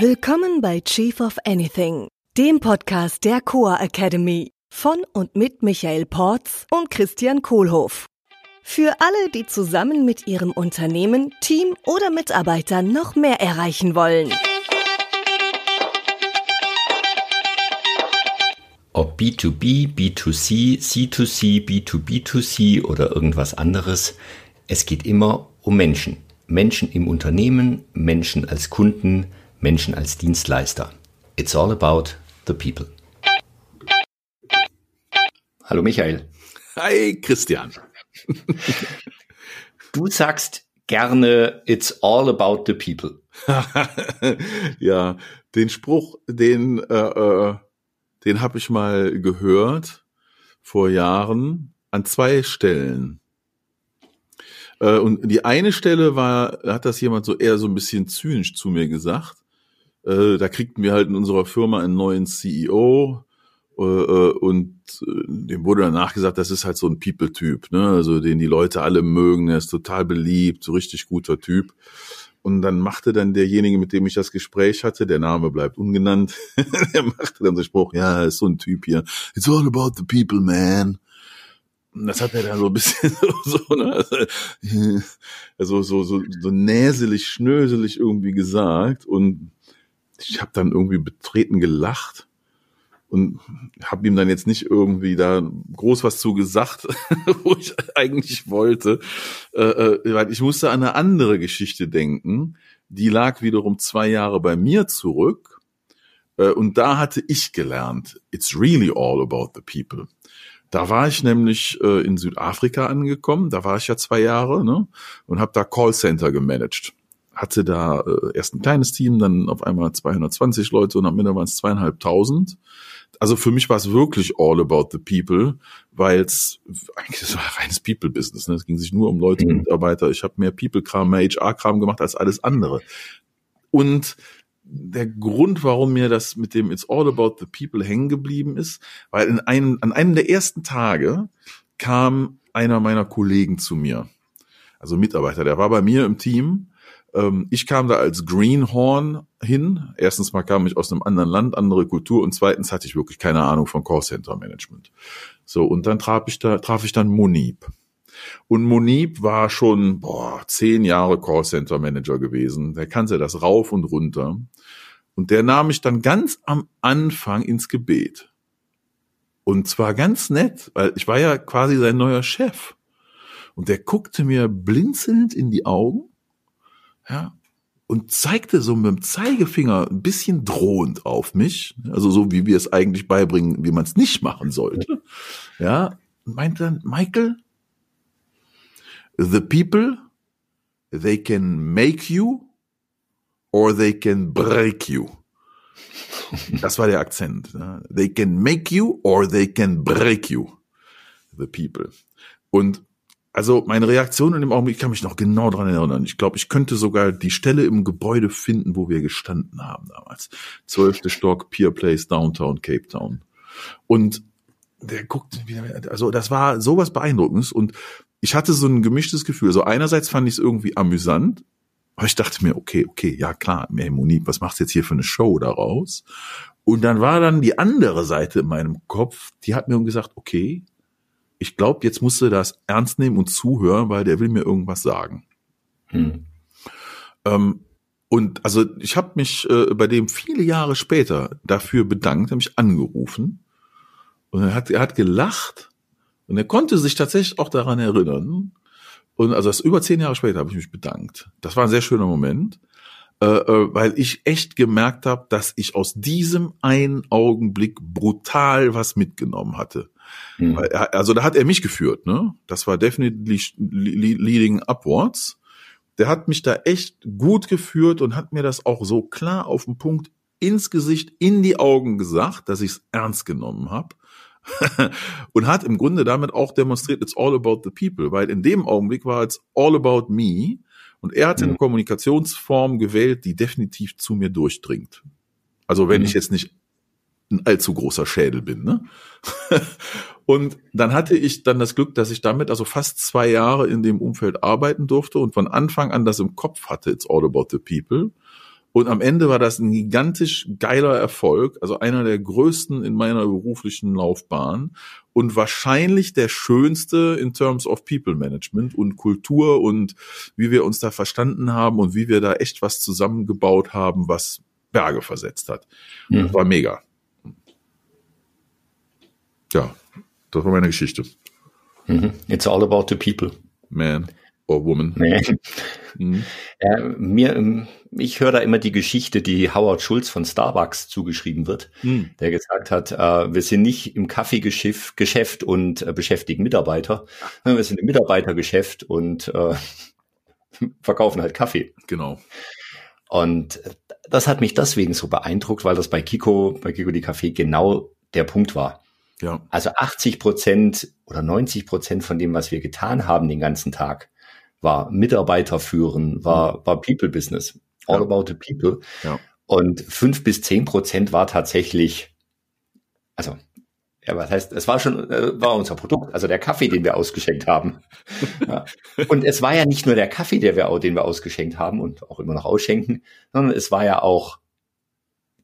Willkommen bei Chief of Anything, dem Podcast der Coa Academy von und mit Michael Porz und Christian Kohlhoff. Für alle, die zusammen mit ihrem Unternehmen, Team oder Mitarbeitern noch mehr erreichen wollen. Ob B2B, B2C, C2C, B2B2C oder irgendwas anderes, es geht immer um Menschen. Menschen im Unternehmen, Menschen als Kunden, Menschen als Dienstleister. It's all about the people. Hallo Michael. Hi Christian. Du sagst gerne It's all about the people. ja, den Spruch, den äh, äh, den habe ich mal gehört vor Jahren an zwei Stellen. Äh, und die eine Stelle war, hat das jemand so eher so ein bisschen zynisch zu mir gesagt. Äh, da kriegten wir halt in unserer Firma einen neuen CEO äh, und dem wurde danach gesagt, das ist halt so ein People-Typ, ne? also den die Leute alle mögen, er ist total beliebt, so richtig guter Typ. Und dann machte dann derjenige, mit dem ich das Gespräch hatte, der Name bleibt ungenannt, der machte dann so Spruch, ja, ist so ein Typ hier, it's all about the people, man. Und das hat er dann so ein bisschen so, so ne, also so, so, so näselig, schnöselig irgendwie gesagt. Und ich habe dann irgendwie betreten gelacht und habe ihm dann jetzt nicht irgendwie da groß was zu gesagt, wo ich eigentlich wollte, äh, äh, weil ich musste an eine andere Geschichte denken, die lag wiederum zwei Jahre bei mir zurück äh, und da hatte ich gelernt, it's really all about the people. Da war ich nämlich in Südafrika angekommen, da war ich ja zwei Jahre ne, und habe da Callcenter gemanagt. Hatte da äh, erst ein kleines Team, dann auf einmal 220 Leute und am Ende waren es zweieinhalbtausend also für mich war es wirklich all about the people, weil es eigentlich das war ein reines People-Business. Ne? Es ging sich nur um Leute, mhm. Mitarbeiter. Ich habe mehr People-Kram, mehr HR-Kram gemacht als alles andere. Und der Grund, warum mir das mit dem It's all about the people hängen geblieben ist, weil in einem, an einem der ersten Tage kam einer meiner Kollegen zu mir, also Mitarbeiter, der war bei mir im Team ich kam da als Greenhorn hin. Erstens mal kam ich aus einem anderen Land, andere Kultur und zweitens hatte ich wirklich keine Ahnung von Callcenter Management. So, und dann traf ich da, traf ich dann Monib. Und Monib war schon, boah, zehn Jahre Callcenter Manager gewesen. Der kannte das rauf und runter. Und der nahm mich dann ganz am Anfang ins Gebet. Und zwar ganz nett, weil ich war ja quasi sein neuer Chef. Und der guckte mir blinzelnd in die Augen ja, und zeigte so mit dem Zeigefinger ein bisschen drohend auf mich, also so wie wir es eigentlich beibringen, wie man es nicht machen sollte. Ja, und meinte dann, Michael, the people, they can make you or they can break you. Das war der Akzent. Ja. They can make you or they can break you. The people. Und also meine Reaktion in dem Augenblick, ich kann mich noch genau dran erinnern. Ich glaube, ich könnte sogar die Stelle im Gebäude finden, wo wir gestanden haben damals. Zwölfte Stock, Pier Place, Downtown, Cape Town. Und der guckt wieder, also das war sowas Beeindruckendes und ich hatte so ein gemischtes Gefühl. Also einerseits fand ich es irgendwie amüsant, aber ich dachte mir, okay, okay, ja klar, hey Monique, was machst du jetzt hier für eine Show daraus? Und dann war dann die andere Seite in meinem Kopf, die hat mir gesagt, okay, ich glaube, jetzt musst du das ernst nehmen und zuhören, weil der will mir irgendwas sagen. Hm. Ähm, und also ich habe mich äh, bei dem viele Jahre später dafür bedankt, habe mich angerufen und er hat, er hat gelacht und er konnte sich tatsächlich auch daran erinnern. Und also das über zehn Jahre später habe ich mich bedankt. Das war ein sehr schöner Moment, äh, äh weil ich echt gemerkt habe, dass ich aus diesem einen Augenblick brutal was mitgenommen hatte. Mhm. Also da hat er mich geführt, ne? Das war definitely leading upwards. Der hat mich da echt gut geführt und hat mir das auch so klar auf den Punkt ins Gesicht, in die Augen gesagt, dass ich es ernst genommen habe. und hat im Grunde damit auch demonstriert, it's all about the people, weil in dem Augenblick war es all about me und er hat mhm. eine Kommunikationsform gewählt, die definitiv zu mir durchdringt. Also wenn mhm. ich jetzt nicht ein allzu großer Schädel bin. Ne? und dann hatte ich dann das Glück, dass ich damit also fast zwei Jahre in dem Umfeld arbeiten durfte und von Anfang an das im Kopf hatte, it's all about the people. Und am Ende war das ein gigantisch geiler Erfolg, also einer der größten in meiner beruflichen Laufbahn und wahrscheinlich der schönste in terms of People Management und Kultur und wie wir uns da verstanden haben und wie wir da echt was zusammengebaut haben, was Berge versetzt hat. Mhm. Das war mega. Ja, das war meine Geschichte. Mhm. It's all about the people. Man or woman. Nee. Mhm. Ja, mir, ich höre da immer die Geschichte, die Howard Schulz von Starbucks zugeschrieben wird, mhm. der gesagt hat, äh, wir sind nicht im Kaffeegeschäft Geschäft und äh, beschäftigen Mitarbeiter, wir sind im Mitarbeitergeschäft und äh, verkaufen halt Kaffee. Genau. Und das hat mich deswegen so beeindruckt, weil das bei Kiko, bei Kiko die Kaffee genau der Punkt war. Ja. Also 80 Prozent oder 90 Prozent von dem, was wir getan haben den ganzen Tag, war Mitarbeiter führen, war, war People Business. All ja. about the people. Ja. Und fünf bis zehn Prozent war tatsächlich, also, ja, was heißt, es war schon, äh, war unser Produkt, also der Kaffee, den wir ausgeschenkt haben. ja. Und es war ja nicht nur der Kaffee, der wir, den wir ausgeschenkt haben und auch immer noch ausschenken, sondern es war ja auch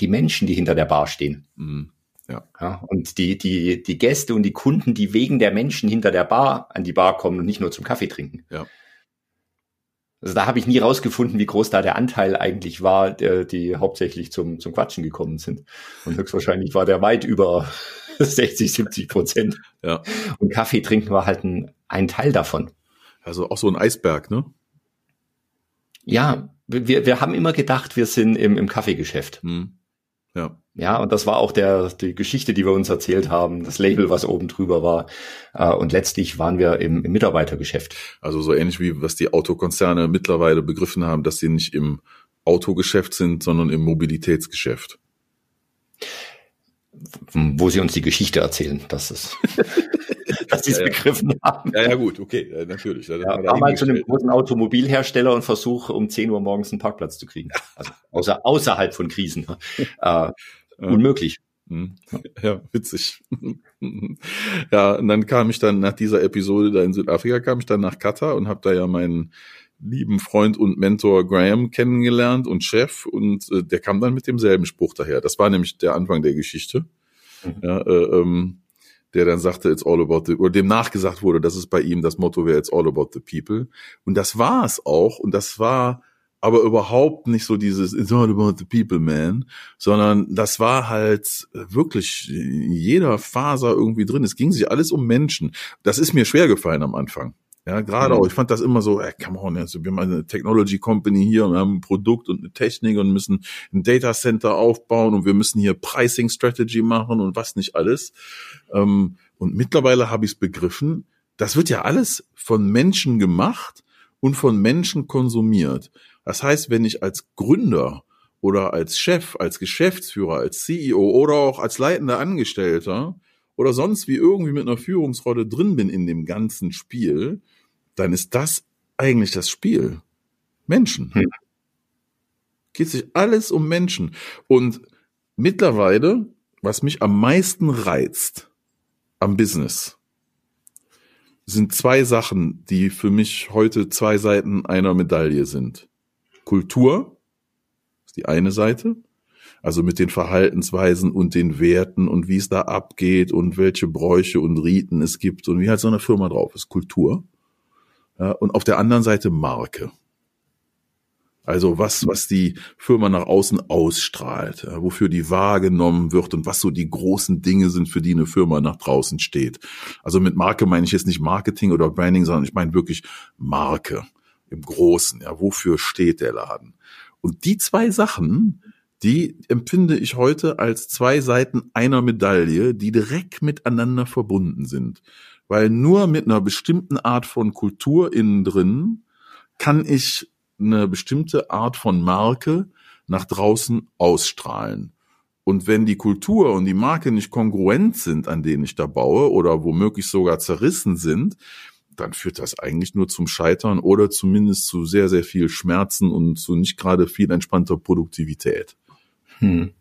die Menschen, die hinter der Bar stehen. Mhm. Ja. ja. Und die, die, die Gäste und die Kunden, die wegen der Menschen hinter der Bar an die Bar kommen und nicht nur zum Kaffee trinken. Ja. Also da habe ich nie rausgefunden, wie groß da der Anteil eigentlich war, der, die hauptsächlich zum, zum Quatschen gekommen sind. Und höchstwahrscheinlich war der weit über 60, 70 Prozent. Ja. Und Kaffee trinken war halt ein, ein Teil davon. Also auch so ein Eisberg, ne? Ja, wir, wir haben immer gedacht, wir sind im, im Kaffeegeschäft. Hm. Ja. Ja, und das war auch der, die Geschichte, die wir uns erzählt haben, das Label, was oben drüber war. Äh, und letztlich waren wir im, im Mitarbeitergeschäft. Also so ähnlich wie was die Autokonzerne mittlerweile begriffen haben, dass sie nicht im Autogeschäft sind, sondern im Mobilitätsgeschäft. Wo sie uns die Geschichte erzählen, dass es dass sie es ja, begriffen haben. Ja, ja, gut, okay, ja, natürlich. Ja, war mal zu einem großen Automobilhersteller und versuche um 10 Uhr morgens einen Parkplatz zu kriegen. Also außer, außerhalb von Krisen. äh, unmöglich. Hm. Ja, witzig. Ja, und dann kam ich dann nach dieser Episode da in Südafrika, kam ich dann nach Katar und habe da ja meinen lieben Freund und Mentor Graham kennengelernt und Chef und äh, der kam dann mit demselben Spruch daher. Das war nämlich der Anfang der Geschichte. Mhm. Ja, äh, ähm, der dann sagte, it's all about the, oder dem nachgesagt wurde, dass es bei ihm das Motto wäre, it's all about the people. Und das war es auch. Und das war aber überhaupt nicht so dieses It's all about the people, man, sondern das war halt wirklich in jeder Faser irgendwie drin. Es ging sich alles um Menschen. Das ist mir schwer gefallen am Anfang. Ja, gerade mhm. auch. Ich fand das immer so, ey, come on, also wir haben eine Technology Company hier und haben ein Produkt und eine Technik und müssen ein Data Center aufbauen und wir müssen hier Pricing Strategy machen und was nicht alles. Ähm, und mittlerweile habe ich es begriffen, das wird ja alles von Menschen gemacht und von Menschen konsumiert. Das heißt, wenn ich als Gründer oder als Chef, als Geschäftsführer, als CEO oder auch als leitender Angestellter oder sonst wie irgendwie mit einer Führungsrolle drin bin in dem ganzen Spiel, dann ist das eigentlich das Spiel. Menschen. Hm. Geht sich alles um Menschen. Und mittlerweile, was mich am meisten reizt am Business, sind zwei Sachen, die für mich heute zwei Seiten einer Medaille sind. Kultur ist die eine Seite, also mit den Verhaltensweisen und den Werten und wie es da abgeht und welche Bräuche und Riten es gibt und wie halt so eine Firma drauf ist. Kultur. Ja, und auf der anderen Seite Marke. Also was, was die Firma nach außen ausstrahlt, wofür die wahrgenommen wird und was so die großen Dinge sind, für die eine Firma nach draußen steht. Also mit Marke meine ich jetzt nicht Marketing oder Branding, sondern ich meine wirklich Marke im Großen. Ja, wofür steht der Laden? Und die zwei Sachen, die empfinde ich heute als zwei Seiten einer Medaille, die direkt miteinander verbunden sind weil nur mit einer bestimmten Art von Kultur innen drin kann ich eine bestimmte Art von Marke nach draußen ausstrahlen. Und wenn die Kultur und die Marke nicht kongruent sind, an denen ich da baue, oder womöglich sogar zerrissen sind, dann führt das eigentlich nur zum Scheitern oder zumindest zu sehr, sehr viel Schmerzen und zu nicht gerade viel entspannter Produktivität. Hm.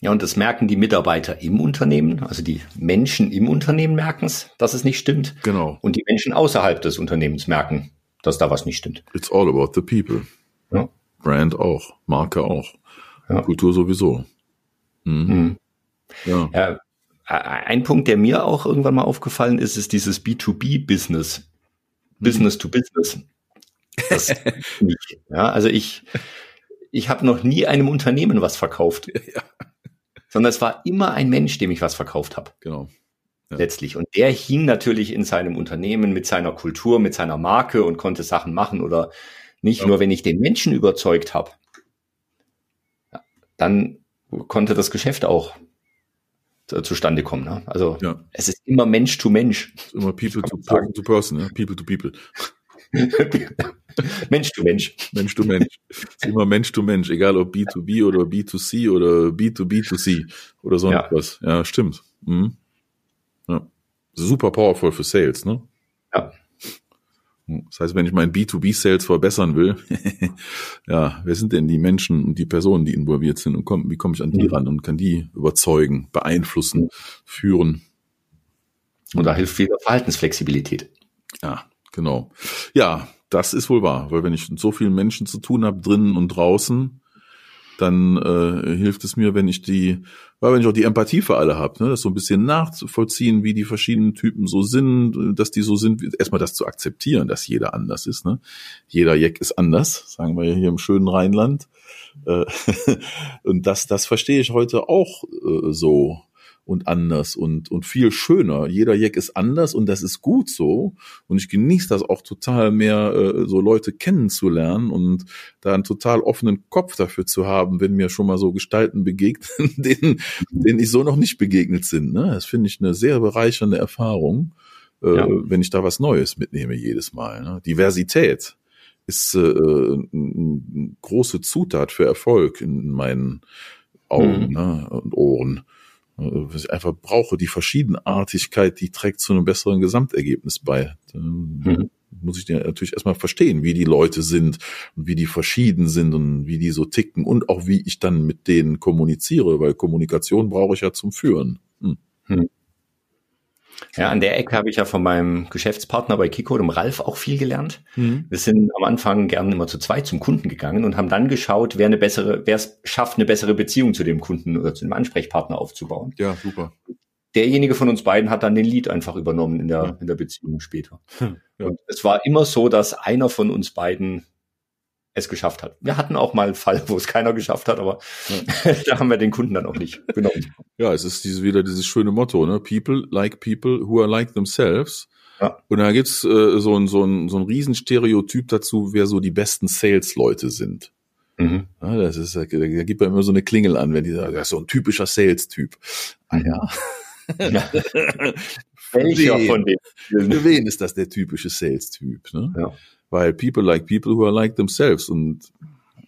Ja, und das merken die Mitarbeiter im Unternehmen, also die Menschen im Unternehmen merken es, dass es nicht stimmt. Genau. Und die Menschen außerhalb des Unternehmens merken, dass da was nicht stimmt. It's all about the people. Ja. Brand auch, Marke auch, Ja. Kultur sowieso. Mhm. Mhm. Ja. Ja, ein Punkt, der mir auch irgendwann mal aufgefallen ist, ist dieses B2B-Business. Business to Business. Das nicht. Ja, also ich, ich habe noch nie einem Unternehmen was verkauft. Ja. Sondern es war immer ein Mensch, dem ich was verkauft habe. genau. Ja. letztlich. Und der hing natürlich in seinem Unternehmen mit seiner Kultur, mit seiner Marke und konnte Sachen machen oder nicht. Ja. Nur wenn ich den Menschen überzeugt habe, dann konnte das Geschäft auch zu- zustande kommen. Ne? Also Ja. es ist immer Mensch to Mensch. Ist immer People to, sagen. to person, ja? People to people. Mensch to Mensch. Mensch to Mensch. Immer Mensch to Mensch, egal ob B2B oder B2C oder B2B2C oder sonst Ja. was. Ja, stimmt. Mhm. Super powerful für Sales, ne? Ja. Das heißt, wenn ich meinen B2B-Sales verbessern will, ja, wer sind denn die Menschen und die Personen, die involviert sind und komm, wie komme ich an die Mhm. ran und kann die überzeugen, beeinflussen, führen? Und da hilft wieder Verhaltensflexibilität. Ja, genau. Ja, das ist wohl wahr, weil wenn ich mit so vielen Menschen zu tun habe, drinnen und draußen, dann äh, hilft es mir, wenn ich die, weil wenn ich auch die Empathie für alle habe, ne, das so ein bisschen nachzuvollziehen, wie die verschiedenen Typen so sind, dass die so sind, erstmal das zu akzeptieren, dass jeder anders ist. Ne? Jeder Jeck ist anders, sagen wir hier im schönen Rheinland. Äh, und das, das verstehe ich heute auch äh, so und anders und, und viel schöner. Jeder Jeck ist anders und das ist gut so. Und ich genieße das auch total mehr, äh, so Leute kennenzulernen und da einen total offenen Kopf dafür zu haben, wenn mir schon mal so Gestalten begegnen, denen, denen ich so noch nicht begegnet sind. Ne? Das finde ich eine sehr bereichernde Erfahrung, äh, Ja. wenn ich da was Neues mitnehme jedes Mal. Ne? Diversität ist äh, eine große Zutat für Erfolg in meinen Augen Mhm. ne? und Ohren. Äh, was Ich einfach brauche die Verschiedenartigkeit, die trägt zu einem besseren Gesamtergebnis bei. Dann Mhm. muss ich dir natürlich erstmal verstehen, wie die Leute sind und wie die verschieden sind und wie die so ticken und auch wie ich dann mit denen kommuniziere, weil Kommunikation brauche ich ja zum Führen. Hm. Ja, an der Ecke habe ich ja von meinem Geschäftspartner bei Kiko, dem Ralf, auch viel gelernt. Wir sind am Anfang gern immer zu zweit zum Kunden gegangen und haben dann geschaut, wer eine bessere, wer es schafft, eine bessere Beziehung zu dem Kunden oder zu dem Ansprechpartner aufzubauen. Ja, super. Derjenige von uns beiden hat dann den Lead einfach übernommen in der, Ja. in der Beziehung später. Ja. Und es war immer so, dass einer von uns beiden es geschafft hat. Wir hatten auch mal einen Fall, wo es keiner geschafft hat, aber da haben wir den Kunden dann auch nicht genommen. Ja, es ist diese, wieder dieses schöne Motto, ne? People like people who are like themselves. Ja. Und da gibt's äh, so ein, so ein, so ein Riesenstereotyp dazu, wer so die besten Sales-Leute sind. Mhm. Ja, das ist, da, da gibt man immer so eine Klingel an, wenn die sagen, das ist so ein typischer Sales-Typ. Ah ja. Ja. Welcher von denen? Für wen ist das der typische Sales-Typ? Ne? Ja. Weil people like people who are like themselves. Und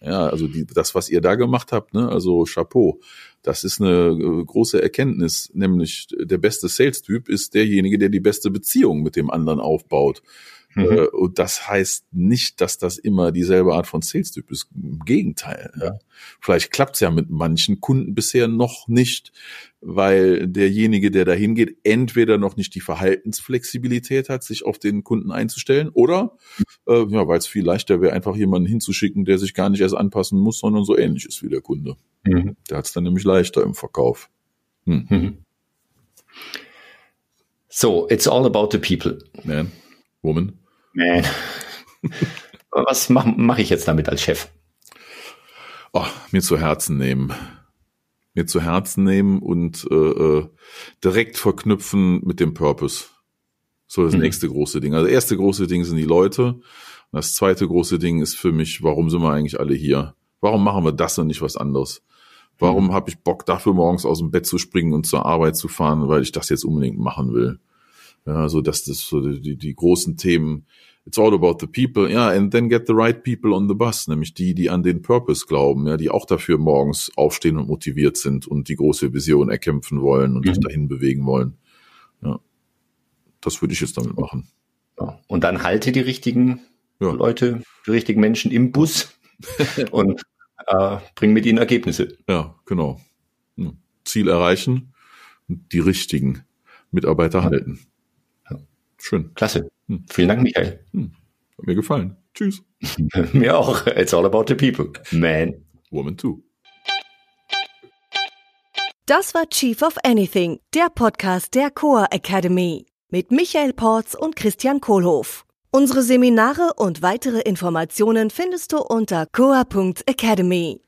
ja, also die, das, was ihr da gemacht habt, ne, also Chapeau, das ist eine äh, große Erkenntnis, nämlich der beste Sales-Typ ist derjenige, der die beste Beziehung mit dem anderen aufbaut. Mhm. Äh, Und das heißt nicht, dass das immer dieselbe Art von Sales-Typ ist. Im Gegenteil. Ja. Vielleicht klappt's ja mit manchen Kunden bisher noch nicht, weil derjenige, der da hingeht, entweder noch nicht die Verhaltensflexibilität hat, sich auf den Kunden einzustellen, oder äh, ja, weil es viel leichter wäre, einfach jemanden hinzuschicken, der sich gar nicht erst anpassen muss, sondern so ähnlich ist wie der Kunde. Mhm. Der hat's dann nämlich leichter im Verkauf. Hm. Mhm. So, it's all about the people. Man, Woman. Man. Was mache mach ich jetzt damit als Chef? oh, mir zu Herzen nehmen. Mir zu Herzen nehmen und äh, äh, direkt verknüpfen mit dem Purpose. So das Mhm. nächste große Ding. Also das erste große Ding sind die Leute. Das zweite große Ding ist für mich, warum sind wir eigentlich alle hier? Warum machen wir das und nicht was anderes? Warum habe ich Bock dafür morgens aus dem Bett zu springen und zur Arbeit zu fahren, weil ich das jetzt unbedingt machen will? Ja, so dass das so die, die großen Themen. It's all about the people, ja, and then get the right people on the bus, nämlich die, die an den Purpose glauben, ja, die auch dafür morgens aufstehen und motiviert sind und die große Vision erkämpfen wollen und Mhm. sich dahin bewegen wollen. Ja, das würde ich jetzt damit machen. Ja. Und dann halte die richtigen Ja. Leute, die richtigen Menschen im Bus und äh, bring mit ihnen Ergebnisse. Ja, genau. Hm. Ziel erreichen und die richtigen Mitarbeiter halten. Schön. Klasse. Hm. Vielen Dank, Michael. Hat mir gefallen. Tschüss. Mir auch. It's all about the people. Man. Woman too. Das war Chief of Anything, der Podcast der Coa Academy mit Michael Porz und Christian Kohlhoff. Unsere Seminare und weitere Informationen findest du unter coa.academy.